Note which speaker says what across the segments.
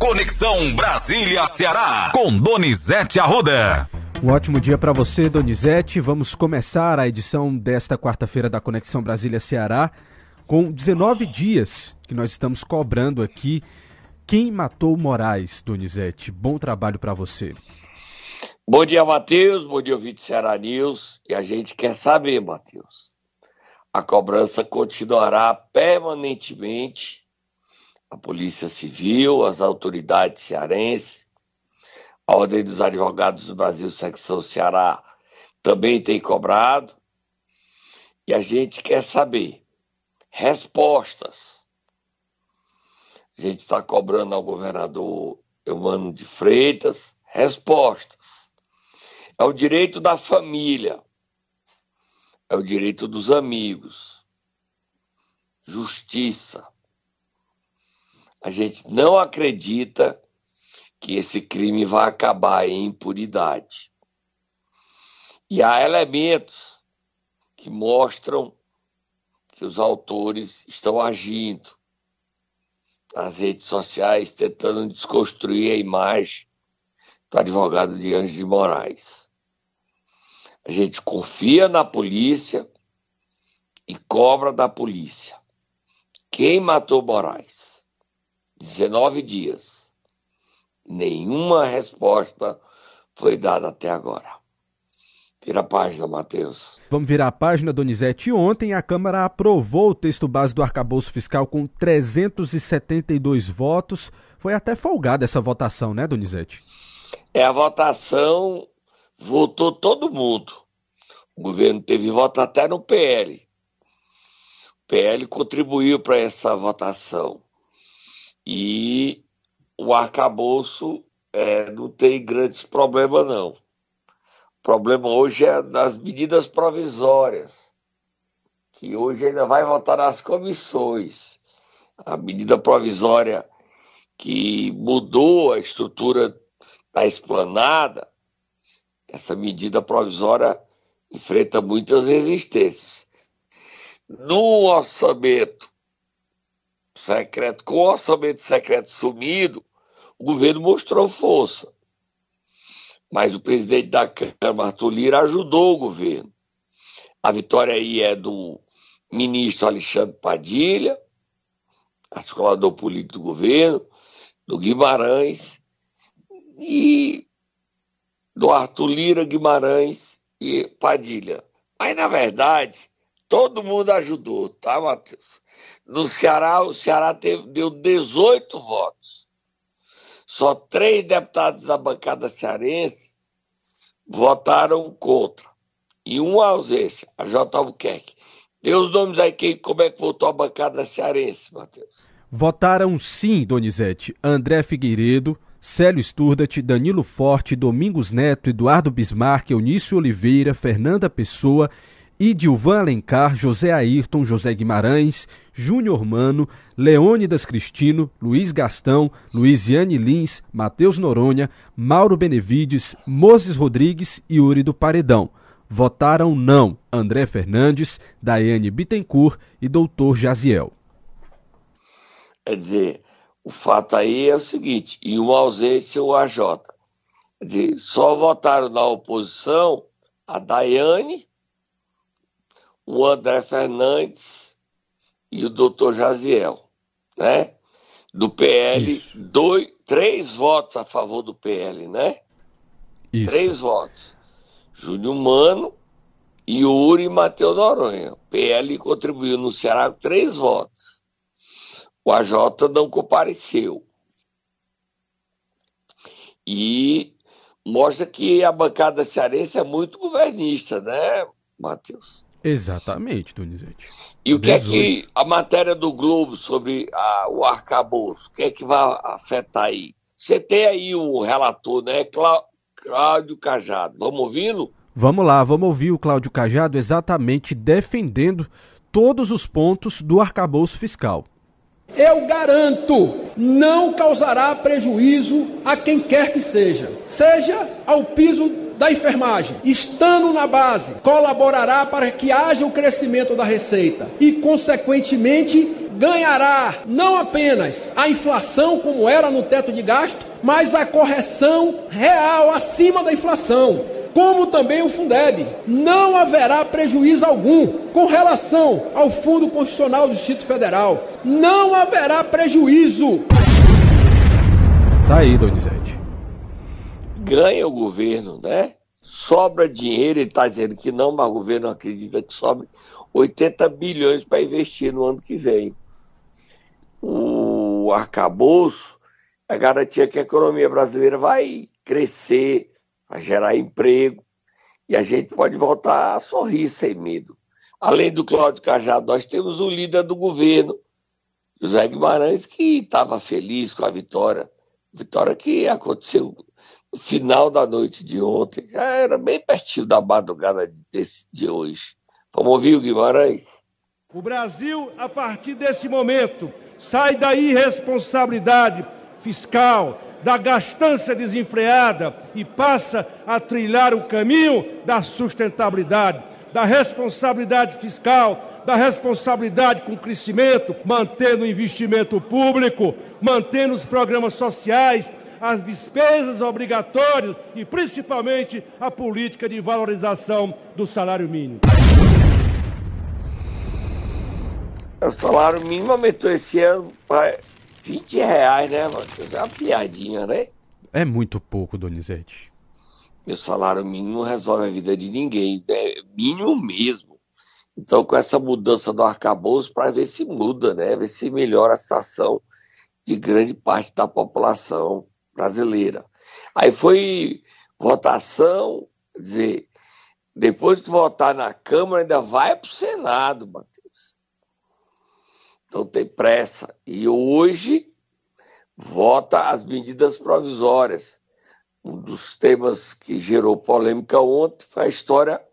Speaker 1: Conexão Brasília-Ceará, com Donizete Arruda.
Speaker 2: Um ótimo dia para você, Donizete. Vamos começar a edição desta quarta-feira da Conexão Brasília-Ceará com 19 dias que nós estamos cobrando aqui. Quem matou Moraes, Donizete? Bom trabalho para você.
Speaker 3: Bom dia, Matheus. Bom dia, ouvinte Ceará News. E a gente quer saber, Matheus. A cobrança continuará permanentemente. A Polícia Civil, as autoridades cearenses, a Ordem dos Advogados do Brasil, secção Ceará, também tem cobrado. E a gente quer saber respostas. A gente está cobrando ao governador Eumano de Freitas respostas é o direito da família, é o direito dos amigos, justiça. A gente não acredita que esse crime vai acabar em impunidade. E há elementos que mostram que os autores estão agindo nas redes sociais, tentando desconstruir a imagem do advogado de Anjos de Moraes. A gente confia na polícia e cobra da polícia. Quem matou Moraes? 19 dias. Nenhuma resposta foi dada até agora. Vira a página, Matheus.
Speaker 2: Vamos virar a página, Donizete. Ontem a Câmara aprovou o texto base do arcabouço fiscal com 372 votos. Foi até folgada essa votação, né, Donizete?
Speaker 3: É a votação votou todo mundo. O governo teve voto até no PL. O PL contribuiu para essa votação. E o arcabouço é, não tem grandes problemas, não. O problema hoje é das medidas provisórias, que hoje ainda vai votar nas comissões. A medida provisória que mudou a estrutura da esplanada essa medida provisória enfrenta muitas resistências. No orçamento secreto, com o orçamento secreto sumido, o governo mostrou força. Mas o presidente da Câmara, Arthur Lira, ajudou o governo. A vitória aí é do ministro Alexandre Padilha, articulador político do governo, do Guimarães, e do Arthur Lira Guimarães e Padilha. Mas, na verdade, todo mundo ajudou, tá, Matheus? No Ceará, o Ceará teve, deu 18 votos. Só três deputados da bancada cearense votaram contra. E uma ausência, a J. Albuquerque. Dê os nomes aí, quem, como é que votou a bancada cearense, Matheus?
Speaker 2: Votaram sim, Donizete. André Figueiredo, Célio Sturdat, Danilo Forte, Domingos Neto, Eduardo Bismarck, Eunício Oliveira, Fernanda Pessoa, Idilvan Alencar, José Ayrton, José Guimarães, Júnior Mano, Leônidas Cristino, Luiz Gastão, Luiziane Lins, Matheus Noronha, Mauro Benevides, Moses Rodrigues e Uri do Paredão. Votaram não André Fernandes, Daiane Bittencourt e Doutor Jaziel.
Speaker 3: Quer dizer, o fato aí é o seguinte, em uma ausência o AJ. Dizer, só votaram na oposição a Daiane, o André Fernandes e o doutor Jaziel, né? Do PL, dois, três votos a favor do PL, né? Isso. Três votos. Júnior Mano e Uri Matheus Noronha. O PL contribuiu no Ceará com três votos. O AJ não compareceu. E mostra que a bancada cearense é muito governista, né, Matheus?
Speaker 2: Exatamente, Donizete.
Speaker 3: E o que 18. é que a matéria do Globo sobre a, o arcabouço, o que é que vai afetar aí? Você tem aí o relator, né, Cláudio Cajado. Vamos ouvi-lo?
Speaker 2: Vamos lá, vamos ouvir o Cláudio Cajado exatamente defendendo todos os pontos do arcabouço fiscal
Speaker 4: eu garanto, não causará prejuízo a quem quer que seja, seja ao piso da enfermagem, estando na base, colaborará para que haja o crescimento da receita e, consequentemente, ganhará não apenas a inflação, como era no teto de gasto, mas a correção real acima da inflação como também o Fundeb. Não haverá prejuízo algum com relação ao Fundo Constitucional do Distrito Federal. Não haverá prejuízo.
Speaker 2: Tá aí, Donizete.
Speaker 3: Ganha o governo, né? Sobra dinheiro, ele está dizendo que não, mas o governo acredita que sobre 80 bilhões para investir no ano que vem. O arcabouço é garantia que a economia brasileira vai crescer, vai gerar emprego e a gente pode voltar a sorrir sem medo. Além do Cláudio Cajado, nós temos o líder do governo, José Guimarães, que estava feliz com a vitória. Vitória que aconteceu final da noite de ontem, já era bem pertinho da madrugada desse, de hoje. Vamos ouvir o Guimarães?
Speaker 5: O Brasil, a partir desse momento, sai da irresponsabilidade fiscal, da gastança desenfreada e passa a trilhar o caminho da sustentabilidade, da responsabilidade fiscal, da responsabilidade com o crescimento, mantendo o investimento público, mantendo os programas sociais, as despesas obrigatórias e principalmente a política de valorização do salário mínimo.
Speaker 3: O salário mínimo aumentou esse ano para 20 reais, né, Matheus? É uma piadinha, né?
Speaker 2: É muito pouco, Donizete.
Speaker 3: Meu salário mínimo não resolve a vida de ninguém, é mínimo mesmo. Então, com essa mudança do arcabouço, para ver se muda, né? Ver se melhora a situação de grande parte da população brasileira. Aí foi votação, quer dizer, depois de votar na Câmara, ainda vai para o Senado, Matheus. Então tem pressa. E hoje vota as medidas provisórias. Um dos temas que gerou polêmica ontem foi a história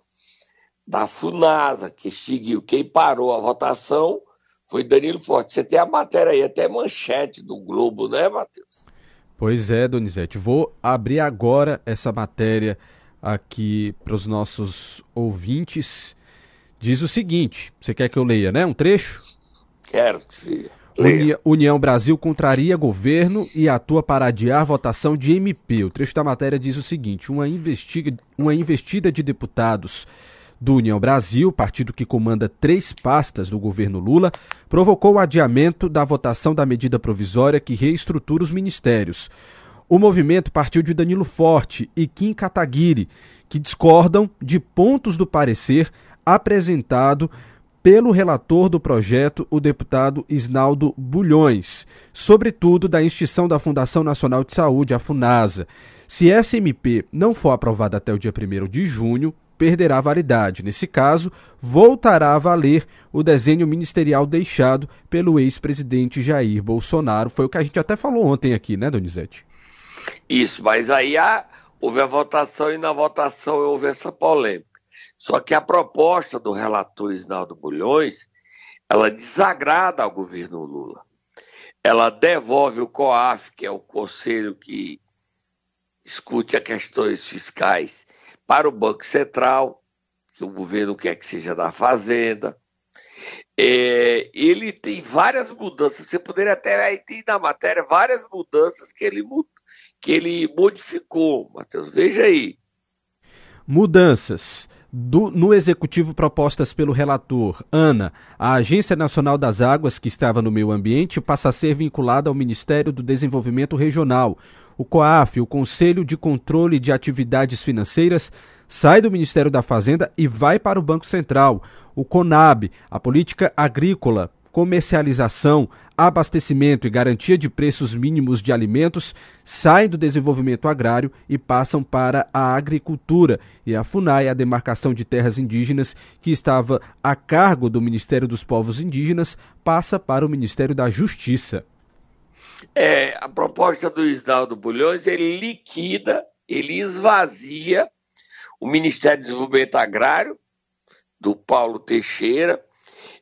Speaker 3: da FUNASA, que seguiu. Quem parou a votação foi Danilo Forte. Você tem a matéria aí, até manchete do Globo, né, Matheus?
Speaker 2: Pois é, Donizete. Vou abrir agora essa matéria aqui para os nossos ouvintes. Diz o seguinte: você quer que eu leia, né? Um trecho?
Speaker 3: Quero que se.
Speaker 2: Uni União Brasil contraria governo e atua para adiar votação de MP. O trecho da matéria diz o seguinte: uma, investiga, uma investida de deputados do União Brasil, partido que comanda três pastas do governo Lula, provocou o adiamento da votação da medida provisória que reestrutura os ministérios. O movimento partiu de Danilo Forte e Kim Kataguiri, que discordam de pontos do parecer apresentado pelo relator do projeto, o deputado Isnaldo Bulhões, sobretudo da extinção da Fundação Nacional de Saúde, a FUNASA. Se essa MP não for aprovada até o dia 1 de junho, perderá validade. Nesse caso, voltará a valer o desenho ministerial deixado pelo ex-presidente Jair Bolsonaro. Foi o que a gente até falou ontem aqui, né, Donizete?
Speaker 3: Isso, mas aí há, houve a votação e na votação houve essa polêmica. Só que a proposta do relator Isnaldo Bulhões, ela desagrada ao governo Lula. Ela devolve o COAF, que é o conselho que discute as questões fiscais, para o Banco Central, que o governo quer que seja da Fazenda. É, ele tem várias mudanças. Você poderia até aí ter na matéria várias mudanças que ele, que ele modificou, Matheus. Veja aí.
Speaker 2: Mudanças do, no executivo propostas pelo relator Ana, a Agência Nacional das Águas, que estava no meio ambiente, passa a ser vinculada ao Ministério do Desenvolvimento Regional. O COAF, o Conselho de Controle de Atividades Financeiras, sai do Ministério da Fazenda e vai para o Banco Central. O CONAB, a Política Agrícola, comercialização, abastecimento e garantia de preços mínimos de alimentos saem do desenvolvimento agrário e passam para a agricultura. E a FUNAI, a demarcação de terras indígenas, que estava a cargo do Ministério dos Povos Indígenas, passa para o Ministério da Justiça.
Speaker 3: É, a proposta do Isnaldo Bulhões, ele liquida, ele esvazia o Ministério do Desenvolvimento Agrário, do Paulo Teixeira,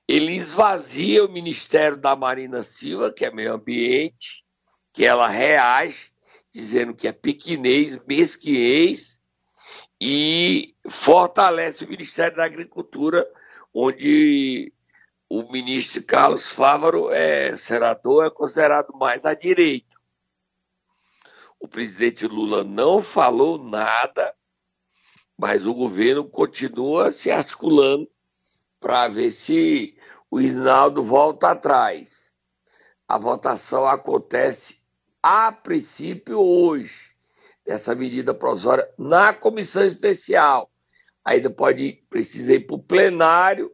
Speaker 3: ele esvazia o Ministério da Marina Silva, que é meio ambiente, que ela reage, dizendo que é pequenez, mesquinhez, e fortalece o Ministério da Agricultura, onde o ministro Carlos Fávaro é senador, é considerado mais à direita. O presidente Lula não falou nada, mas o governo continua se articulando para ver se o Isnaldo volta atrás. A votação acontece a princípio hoje, dessa medida provisória, na comissão especial. Ainda pode precisa ir para o plenário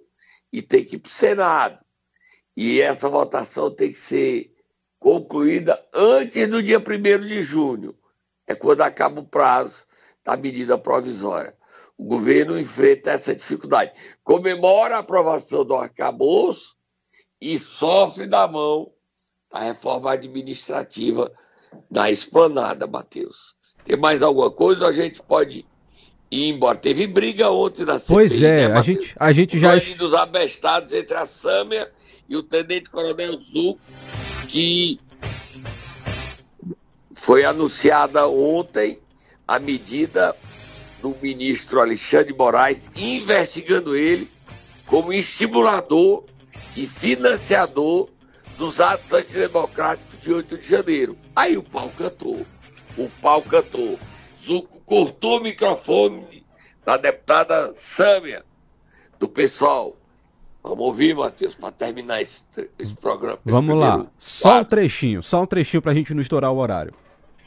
Speaker 3: e tem que ir para o Senado. E essa votação tem que ser concluída antes do dia 1 de junho. É quando acaba o prazo da medida provisória. O governo enfrenta essa dificuldade. Comemora a aprovação do arcabouço e sofre da mão da reforma administrativa da esplanada, Matheus. Tem mais alguma coisa? A gente pode ir embora. Teve briga ontem da CPI,
Speaker 2: Pois é, né, a, gente, a gente já...
Speaker 3: dos abestados entre a Sâmia e o Tenente Coronel Zul, que foi anunciada ontem a medida do ministro Alexandre Moraes, investigando ele como estimulador e financiador dos atos antidemocráticos de 8 de janeiro. Aí o pau cantou. O pau cantou. Zuco cortou o microfone da deputada Sâmia, do pessoal. Vamos ouvir, Matheus, para terminar esse, esse programa. Esse
Speaker 2: Vamos lá. Só um trechinho, só um trechinho para a gente não estourar o horário.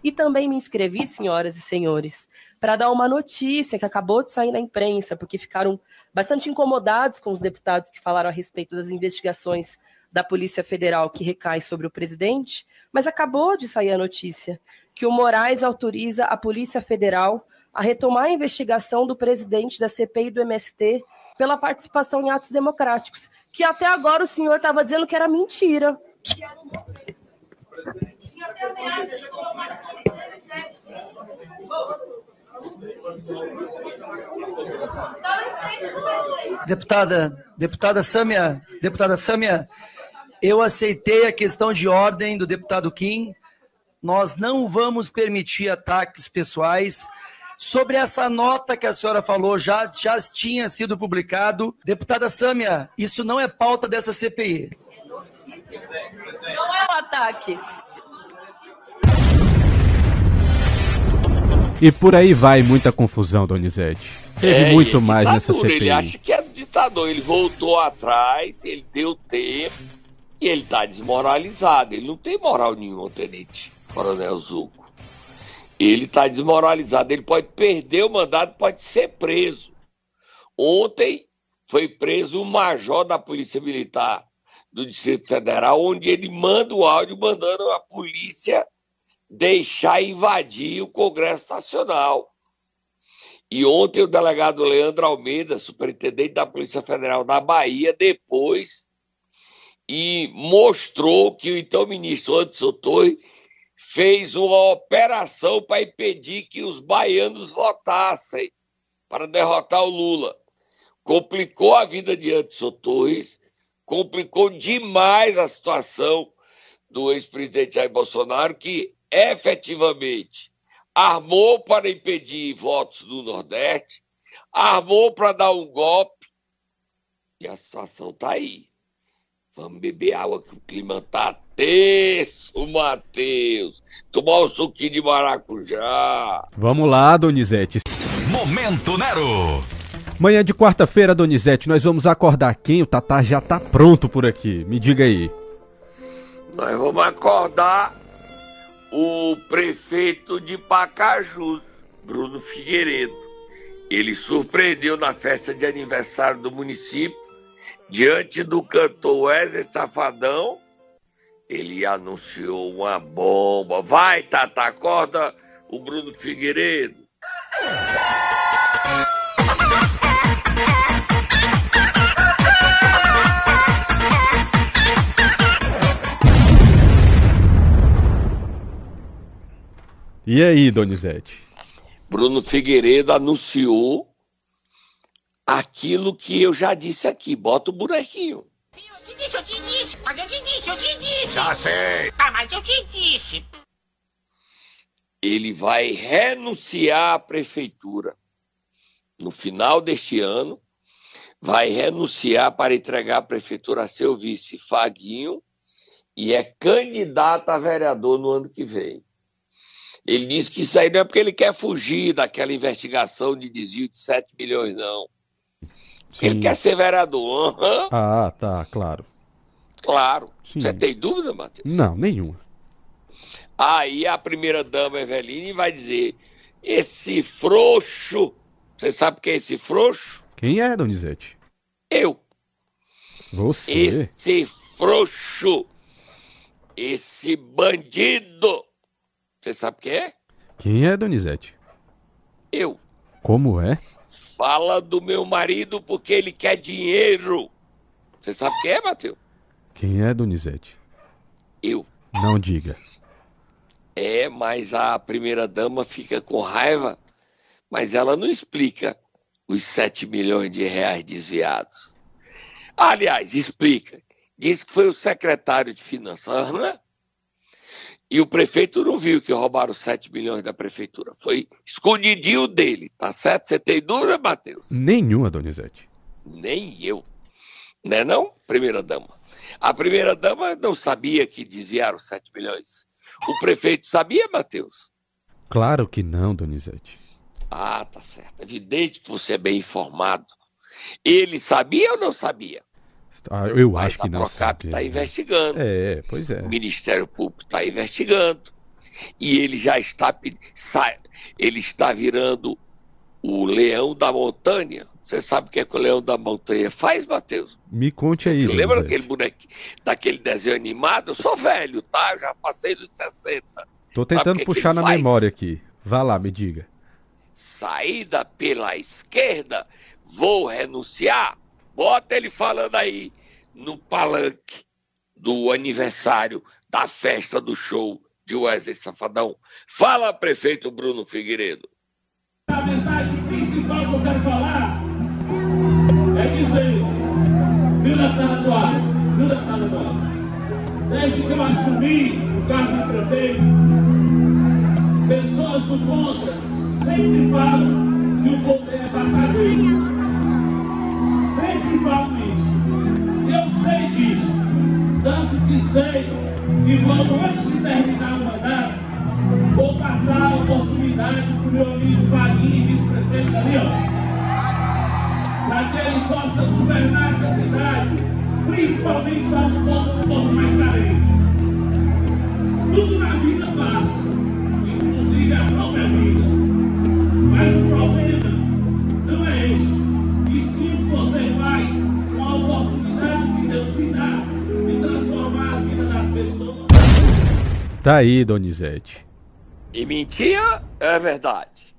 Speaker 6: E também me inscrevi, senhoras e senhores, para dar uma notícia que acabou de sair na imprensa, porque ficaram bastante incomodados com os deputados que falaram a respeito das investigações da Polícia Federal que recai sobre o presidente, mas acabou de sair a notícia que o Moraes autoriza a Polícia Federal a retomar a investigação do presidente da CPI do MST pela participação em atos democráticos, que até agora o senhor estava dizendo que era mentira. Que era Tinha
Speaker 7: Deputada, deputada Sâmia, deputada Sâmia, eu aceitei a questão de ordem do deputado Kim. Nós não vamos permitir ataques pessoais. Sobre essa nota que a senhora falou, já, já tinha sido publicado. Deputada Sâmia, isso não é pauta dessa CPI.
Speaker 6: Não é um ataque.
Speaker 2: E por aí vai muita confusão, Donizete. Teve é, muito mais nessa CPI.
Speaker 3: Ele acha que é ditador. Ele voltou atrás, ele deu tempo e ele tá desmoralizado. Ele não tem moral nenhuma, tenente Coronel Zuco. Ele tá desmoralizado. Ele pode perder o mandato, pode ser preso. Ontem foi preso o major da Polícia Militar do Distrito Federal, onde ele manda o áudio mandando a polícia deixar invadir o Congresso Nacional. E ontem o delegado Leandro Almeida, superintendente da Polícia Federal da Bahia, depois e mostrou que o então ministro Anderson Torres fez uma operação para impedir que os baianos votassem para derrotar o Lula. Complicou a vida de Anderson Torres, complicou demais a situação do ex-presidente Jair Bolsonaro, que efetivamente armou para impedir votos do Nordeste, armou para dar um golpe, e a situação está aí. Vamos beber água que o clima tá terço, Matheus. Tomar um suquinho de maracujá.
Speaker 2: Vamos lá, Donizete.
Speaker 1: Momento Nero.
Speaker 2: Manhã de quarta-feira, Donizete, nós vamos acordar quem? O Tatá já tá pronto por aqui. Me diga aí.
Speaker 3: Nós vamos acordar o prefeito de Pacajus, Bruno Figueiredo. Ele surpreendeu na festa de aniversário do município, diante do cantor Wesley Safadão, ele anunciou uma bomba. Vai, Tata, acorda o Bruno Figueiredo.
Speaker 2: E aí, Donizete?
Speaker 3: Bruno Figueiredo anunciou aquilo que eu já disse aqui. Bota o bonequinho.
Speaker 8: Eu te disse, eu te disse, mas eu te disse, eu te disse.
Speaker 3: Já sei.
Speaker 8: Ah, mas eu te disse.
Speaker 3: Ele vai renunciar à prefeitura no final deste ano, vai renunciar para entregar a prefeitura a seu vice Faguinho e é candidato a vereador no ano que vem. Ele disse que isso aí não é porque ele quer fugir daquela investigação de desvio de 7 milhões, não. Sim. Ele quer ser vereador. Uhum.
Speaker 2: Ah, tá, claro.
Speaker 3: Claro. Sim. Você tem dúvida, Matheus?
Speaker 2: Não, nenhuma.
Speaker 3: Aí a primeira dama Eveline vai dizer: esse frouxo. Você sabe quem é esse frouxo?
Speaker 2: Quem é, Donizete?
Speaker 3: Eu.
Speaker 2: Você?
Speaker 3: Esse frouxo. Esse bandido você sabe quem é?
Speaker 2: Quem é, Donizete?
Speaker 3: Eu.
Speaker 2: Como é?
Speaker 3: Fala do meu marido porque ele quer dinheiro. Você sabe quem é, Matheus?
Speaker 2: Quem é, Donizete?
Speaker 3: Eu.
Speaker 2: Não diga.
Speaker 3: É, mas a primeira dama fica com raiva, mas ela não explica os 7 milhões de reais desviados. Aliás, explica. Diz que foi o secretário de Finanças, não é? E o prefeito não viu que roubaram 7 milhões da prefeitura. Foi escondidinho dele, tá certo? Você tem dúvida, Matheus?
Speaker 2: Nenhuma, Donizete.
Speaker 3: Nem eu. Né não, primeira dama? A primeira dama não sabia que desviaram 7 milhões. O prefeito sabia, Matheus?
Speaker 2: Claro que não, Donizete.
Speaker 3: Ah, tá certo. É evidente que você é bem informado. Ele sabia ou não sabia?
Speaker 2: Ah, eu Mas acho que não.
Speaker 3: A Procap está investigando.
Speaker 2: É, pois é.
Speaker 3: O Ministério Público está investigando. E ele já está. Ele está virando o leão da montanha. Você sabe o que, é que o leão da montanha faz, Matheus?
Speaker 2: Me conte aí. Você
Speaker 3: lembra daquele boneco, daquele desenho animado? Eu sou velho, tá? Eu já passei dos 60.
Speaker 2: Tô tentando que puxar que na faz? memória aqui. Vá lá, me diga.
Speaker 3: Saída pela esquerda, vou renunciar Bota ele falando aí no palanque do aniversário da festa do show de Wesley Safadão. Fala, prefeito Bruno Figueiredo.
Speaker 9: A mensagem principal que eu quero falar é dizer, Eduardo, viu deputado Eduardo, desde que eu assumi o cargo de prefeito, pessoas do contra sempre falam que o poder é passageiro sempre falo isso. Eu sei disso. Tanto que sei que vamos, antes de terminar o mandato, vou passar a oportunidade para o meu amigo Vaguinho, vice-prefeito ali. Para que ele possa governar essa cidade, principalmente para os povos pouco mais carentes. Tudo na vida passa, inclusive a própria vida.
Speaker 2: Tá aí, Donizete.
Speaker 3: E mentira é verdade.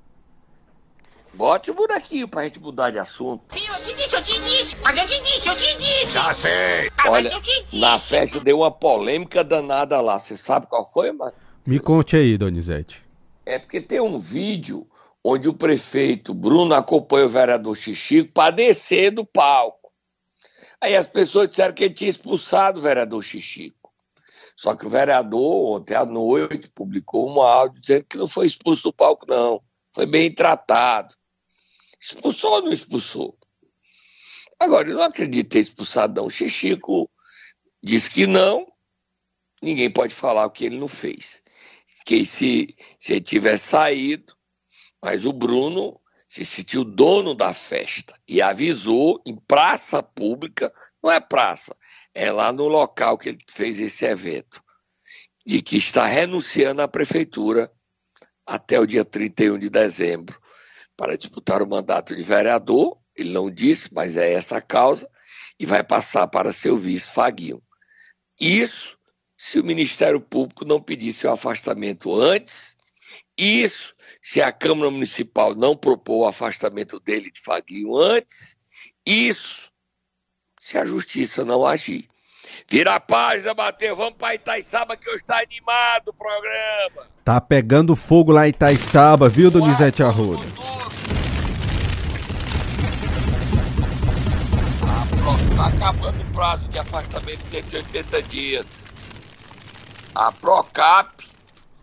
Speaker 3: Bote o bonequinho pra gente mudar de assunto.
Speaker 8: Sim, eu te disse, eu te disse, mas eu te disse, eu te disse. Já
Speaker 3: sei. Ah, Olha, na festa deu uma polêmica danada lá. Você sabe qual foi, mano?
Speaker 2: Me conte aí, Donizete.
Speaker 3: É porque tem um vídeo onde o prefeito Bruno acompanha o vereador Xixico para descer do palco. Aí as pessoas disseram que ele tinha expulsado o vereador Xixico. Só que o vereador, ontem à noite, publicou um áudio dizendo que não foi expulso do palco, não. Foi bem tratado. Expulsou ou não expulsou? Agora, eu não acredito ter expulsado, não. O Xixico disse que não. Ninguém pode falar o que ele não fez. Que se, se ele tivesse saído, mas o Bruno se sentiu dono da festa e avisou em praça pública, não é praça, é lá no local que ele fez esse evento, de que está renunciando à prefeitura até o dia 31 de dezembro para disputar o mandato de vereador. Ele não disse, mas é essa a causa, e vai passar para seu vice Faguinho. Isso se o Ministério Público não pedisse o afastamento antes, isso se a Câmara Municipal não propor o afastamento dele de Faguinho antes, isso se a Justiça não agir. Vira a página, Matheus, vamos para Itaiçaba que hoje está animado o programa.
Speaker 2: Tá pegando fogo lá em Itaiçaba, viu, Donizete Arruda?
Speaker 3: Está acabando o prazo de afastamento de 180 dias. A Procap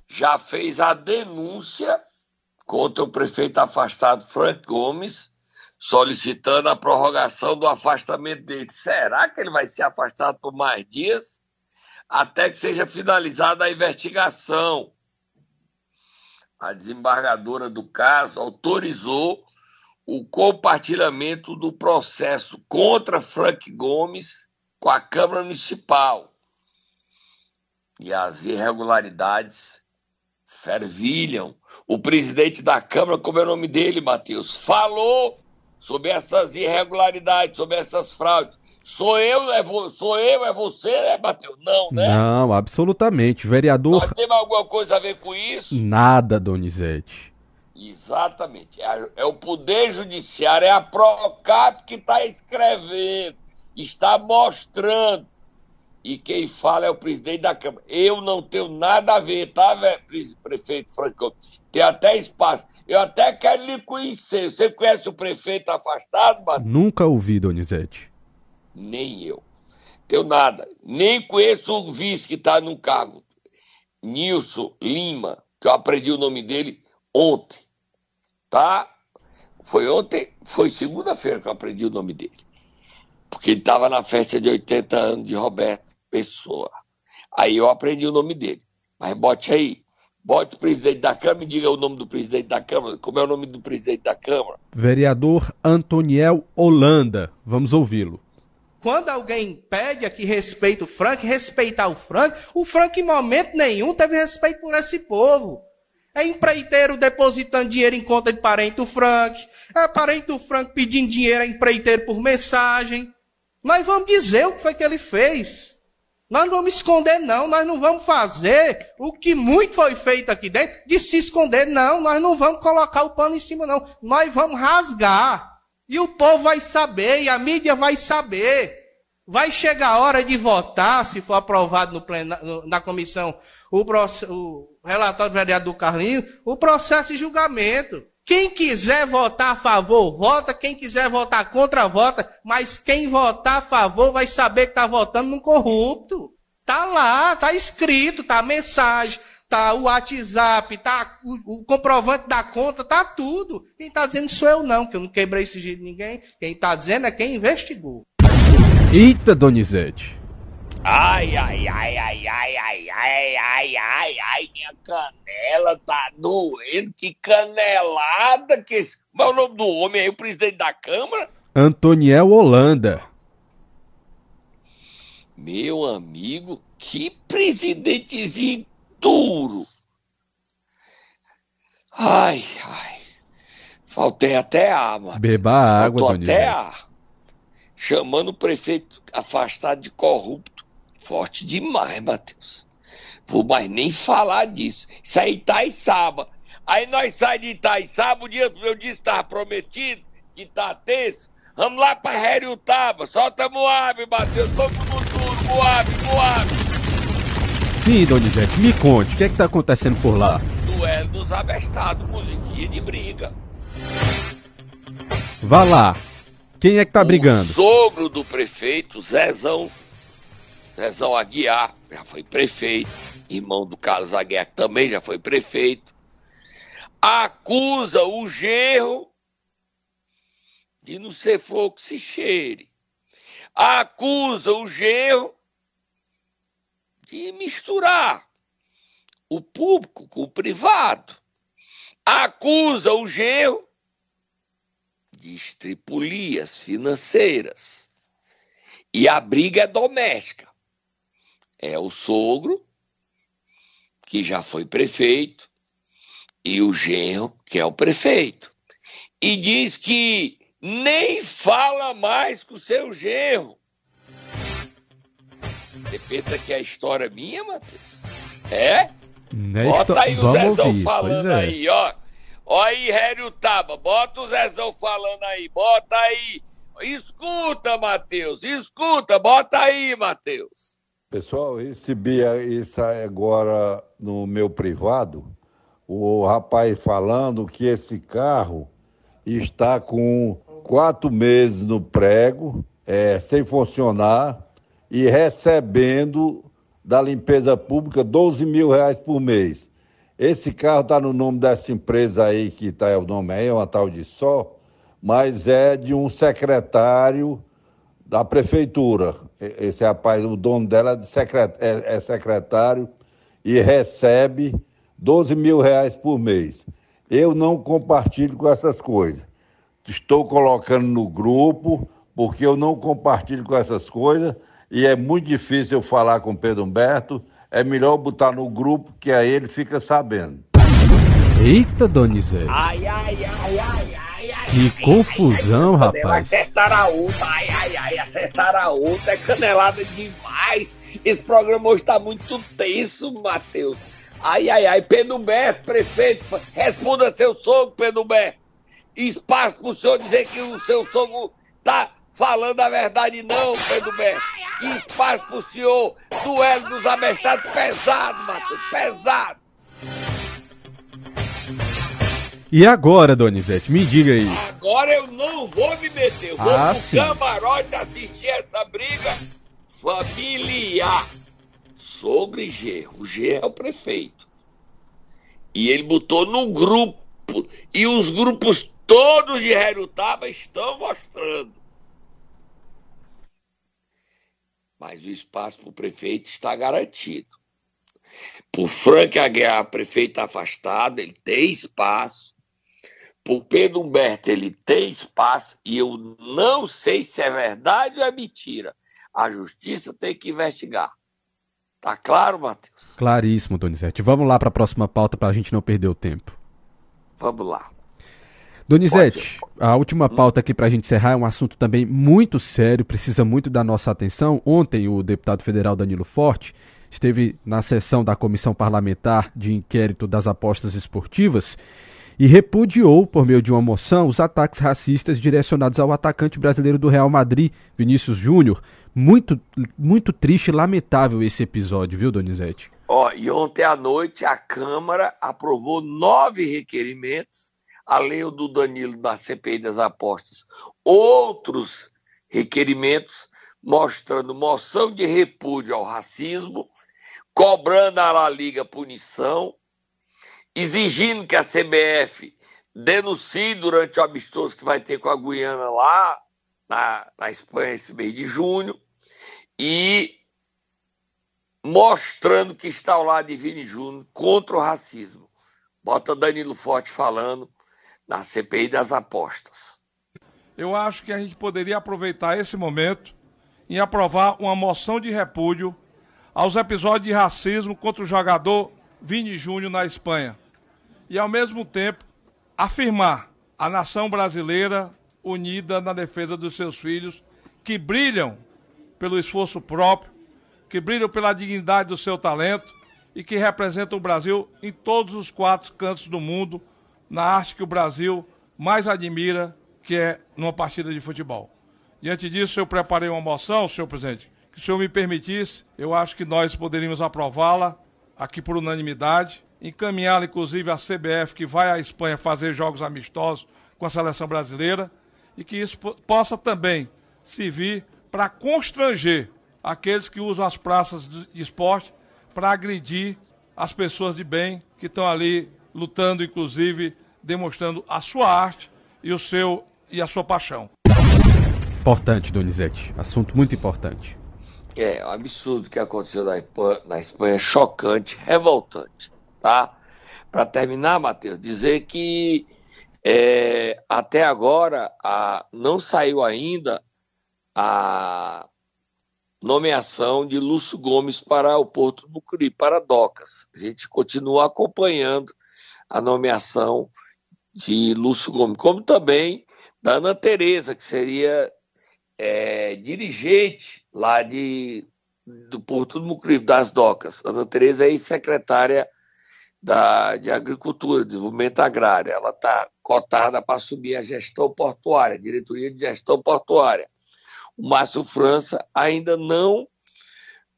Speaker 3: já fez a denúncia contra o prefeito afastado Frank Gomes solicitando a prorrogação do afastamento dele. Será que ele vai ser afastado por mais dias? Até que seja finalizada a investigação. A desembargadora do caso autorizou o compartilhamento do processo contra Frank Gomes com a Câmara Municipal. E as irregularidades fervilham. O presidente da Câmara, como é o nome dele, Matheus, falou sobre essas irregularidades, sobre essas fraudes. Sou eu, é vo, sou eu, é você, é Matheus? Não, né?
Speaker 2: Não, absolutamente. Vereador.
Speaker 3: Nós temos alguma coisa a ver com isso?
Speaker 2: Nada, Donizete.
Speaker 3: Exatamente. É, é o Poder Judiciário, é a Procap que está escrevendo, está mostrando. E quem fala é o presidente da Câmara. Eu não tenho nada a ver, tá, prefeito Franco? Tem até espaço. Eu até quero lhe conhecer. Você conhece o prefeito afastado,
Speaker 2: Matheus? Nunca ouvi, Donizete.
Speaker 3: Nem eu. Tenho nada. Nem conheço o vice que está no cargo. Nilson Lima, que eu aprendi o nome dele ontem. Tá? Foi ontem, foi segunda-feira que eu aprendi o nome dele. Porque ele estava na festa de 80 anos de Roberto Pessoa. Aí eu aprendi o nome dele. Mas bote aí. Bote o presidente da Câmara e diga o nome do presidente da Câmara. Como é o nome do presidente da Câmara?
Speaker 2: Vereador Antoniel Holanda. Vamos ouvi-lo.
Speaker 10: Quando alguém pede aqui respeito o Frank, respeitar o Frank, o Frank em momento nenhum teve respeito por esse povo. É empreiteiro depositando dinheiro em conta de parente do Frank. É parente do Frank pedindo dinheiro a empreiteiro por mensagem. Nós vamos dizer o que foi que ele fez. Nós não vamos esconder, não. Nós não vamos fazer o que muito foi feito aqui dentro de se esconder, não. Nós não vamos colocar o pano em cima, não. Nós vamos rasgar. E o povo vai saber, e a mídia vai saber. Vai chegar a hora de votar, se for aprovado no plena, na comissão, o, o relatório do vereador Carlinhos, o processo de julgamento. Quem quiser votar a favor, vota. Quem quiser votar contra, vota. Mas quem votar a favor vai saber que está votando num corrupto. Tá lá, tá escrito, tá a mensagem, tá o WhatsApp, tá o, o, comprovante da conta, tá tudo. Quem está dizendo sou eu não, que eu não quebrei sigilo de ninguém. Quem está dizendo é quem investigou.
Speaker 2: Eita, Donizete.
Speaker 3: Ai, ai, ai, ai, ai, ai, ai, ai, ai, ai, minha canela tá doendo. Que canelada que esse... Qual é o nome do homem aí, o presidente da Câmara?
Speaker 2: Antoniel Holanda.
Speaker 3: Meu amigo, que presidentezinho duro. Ai, ai. Faltei até ar, mano.
Speaker 2: Beba água,
Speaker 3: Faltou até ar. Chamando o prefeito afastado de corrupto Forte demais, Matheus. Vou mais nem falar disso. Isso aí Itaiçaba. Aí nós saímos de Itaiçaba, o dia eu disse que estava prometido, que tá tenso. Vamos lá pra Heriutaba. Solta Moab, Matheus. Todo mundo tudo. Moab, Moab.
Speaker 2: Sim, Donizete, me conte, o que é que tá acontecendo por lá?
Speaker 3: Duelo dos abestados, musiquinha de briga.
Speaker 2: Vá lá. Quem é que tá
Speaker 3: o
Speaker 2: brigando?
Speaker 3: sogro do prefeito, Zezão Zezão Aguiar já foi prefeito, irmão do Carlos Aguiar também já foi prefeito, acusa o gerro de não ser flor que se cheire. Acusa o gerro de misturar o público com o privado. Acusa o gerro de estripulias financeiras. E a briga é doméstica é o sogro, que já foi prefeito, e o genro, que é o prefeito. E diz que nem fala mais com o seu genro. Você pensa que é a história minha, Matheus? É?
Speaker 2: Não Bota aí o Zezão ouvir,
Speaker 3: falando é. aí, ó. Ó aí, Rério Taba, bota o Zezão falando aí, bota aí. Escuta, Matheus, escuta, bota aí, Matheus.
Speaker 11: Pessoal, recebi isso agora no meu privado, o rapaz falando que esse carro está com quatro meses no prego, é, sem funcionar, e recebendo da limpeza pública 12 mil reais por mês. Esse carro está no nome dessa empresa aí, que está o nome aí, é uma tal de só, mas é de um secretário da prefeitura. Esse rapaz, o dono dela é, é secretário e recebe 12 mil reais por mês. Eu não compartilho com essas coisas. Estou colocando no grupo, porque eu não compartilho com essas coisas e é muito difícil eu falar com o Pedro Humberto. É melhor botar no grupo, que aí ele fica sabendo.
Speaker 2: Eita, Donizete.
Speaker 3: Ai, ai, ai, ai, ai.
Speaker 2: Que confusão,
Speaker 3: ai,
Speaker 2: rapaz.
Speaker 3: Acertaram a outra, ai, ai, ai, acertaram a outra. É canelada demais. Esse programa hoje tá muito tenso, Matheus. Ai, ai, ai, Pedumber, prefeito, responda seu sogro, Pedumber. Espaço pro senhor dizer que o seu sogro tá falando a verdade não, Pedumber. Espaço pro senhor, duelo dos abestados pesado, Matheus, pesado.
Speaker 2: E agora, Donizete, me diga aí.
Speaker 3: Agora eu não vou me meter, eu vou
Speaker 2: Ah,
Speaker 3: pro
Speaker 2: sim.
Speaker 3: camarote assistir essa briga familiar. Sogro e genro. O genro é o prefeito. E ele botou no grupo. E os grupos todos de Herutaba estão mostrando. Mas o espaço para o prefeito está garantido. Por Frank Aguiar, prefeito afastado, ele tem espaço. Por Pedro Humberto, ele tem espaço. E eu não sei se é verdade ou é mentira. A justiça tem que investigar. Tá claro, Matheus?
Speaker 2: Claríssimo, Donizete. Vamos lá para a próxima pauta para a gente não perder o tempo.
Speaker 3: Vamos lá.
Speaker 2: Donizete, a última pauta aqui para a gente encerrar é um assunto também muito sério, precisa muito da nossa atenção. Ontem, o deputado federal Danilo Forte esteve na sessão da Comissão Parlamentar de Inquérito das Apostas Esportivas e repudiou, por meio de uma moção, os ataques racistas direcionados ao atacante brasileiro do Real Madrid, Vinícius Júnior. Muito, muito triste e lamentável esse episódio, viu, Donizete?
Speaker 3: Ó, e ontem à noite a Câmara aprovou nove requerimentos, além do Danilo da CPI das apostas, outros requerimentos mostrando moção de repúdio ao racismo, cobrando à La Liga punição, exigindo que a CBF denuncie durante o amistoso que vai ter com a Guiana lá na, na Espanha esse mês de junho e mostrando que está ao lado de Vini Júnior contra o racismo. Bota Danilo Forte falando na CPI das apostas.
Speaker 12: Eu acho que a gente poderia aproveitar esse momento em aprovar uma moção de repúdio aos episódios de racismo contra o jogador Vini Júnior na Espanha. E, ao mesmo tempo, afirmar a nação brasileira unida na defesa dos seus filhos, que brilham pelo esforço próprio, que brilham pela dignidade do seu talento e que representam o Brasil em todos os quatro cantos do mundo, na arte que o Brasil mais admira, que é numa partida de futebol. Diante disso, eu preparei uma moção, senhor presidente, que se o senhor me permitisse, eu acho que nós poderíamos aprová-la aqui por unanimidade, encaminhá-la inclusive à CBF, que vai à Espanha fazer jogos amistosos com a seleção brasileira, e que isso po- possa também servir para constranger aqueles que usam as praças de esporte para agredir as pessoas de bem que estão ali lutando, inclusive demonstrando a sua arte e o seu e a sua paixão.
Speaker 2: Importante, Donizete. Assunto muito importante.
Speaker 3: É, absurdo o que aconteceu na na Espanha, chocante, revoltante, tá? Para terminar, Matheus, dizer que é, até agora a, não saiu ainda a nomeação de Lúcio Gomes para o Porto do Mucuri, para Docas. A gente continua acompanhando a nomeação de Lúcio Gomes, como também da Ana Tereza, que seria é, dirigente lá de, do Porto do Mucuripe, das docas. Ana Tereza é ex-secretária da, de Agricultura, Desenvolvimento Agrário. Ela está cotada para assumir a gestão portuária, diretoria de gestão portuária. O Márcio França ainda não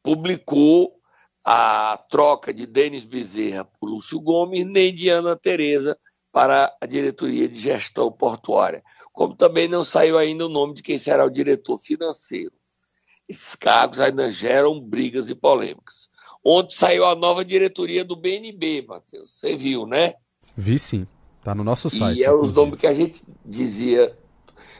Speaker 3: publicou a troca de Denis Bezerra por Lúcio Gomes, nem de Ana Tereza para a diretoria de gestão portuária como também não saiu ainda o nome de quem será o diretor financeiro. Esses cargos ainda geram brigas e polêmicas. Ontem saiu a nova diretoria do BNB, Matheus. Você viu, né?
Speaker 2: Vi sim. Tá no nosso site.
Speaker 3: e é os nomes que a gente dizia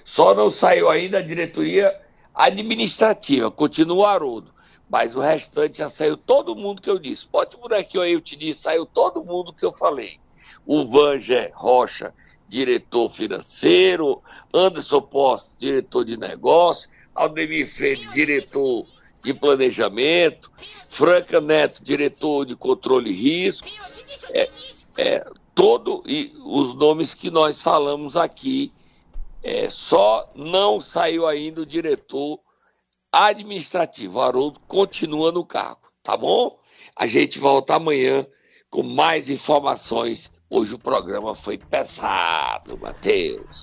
Speaker 3: Só não saiu ainda a diretoria administrativa, continua o Haroldo. Mas o restante já saiu todo mundo que eu disse. Pode por aqui aí, eu te disse, saiu todo mundo que eu falei. O Vanger Rocha, diretor financeiro, Anderson Post, diretor de negócio, Aldemir Freire, diretor de planejamento, Franca Neto, diretor de controle e risco, é, é, todo e os nomes que nós falamos aqui, é, só não saiu ainda o diretor administrativo. O Haroldo continua no cargo, tá bom? A gente volta amanhã com mais informações. Hoje o programa foi pesado, Matheus.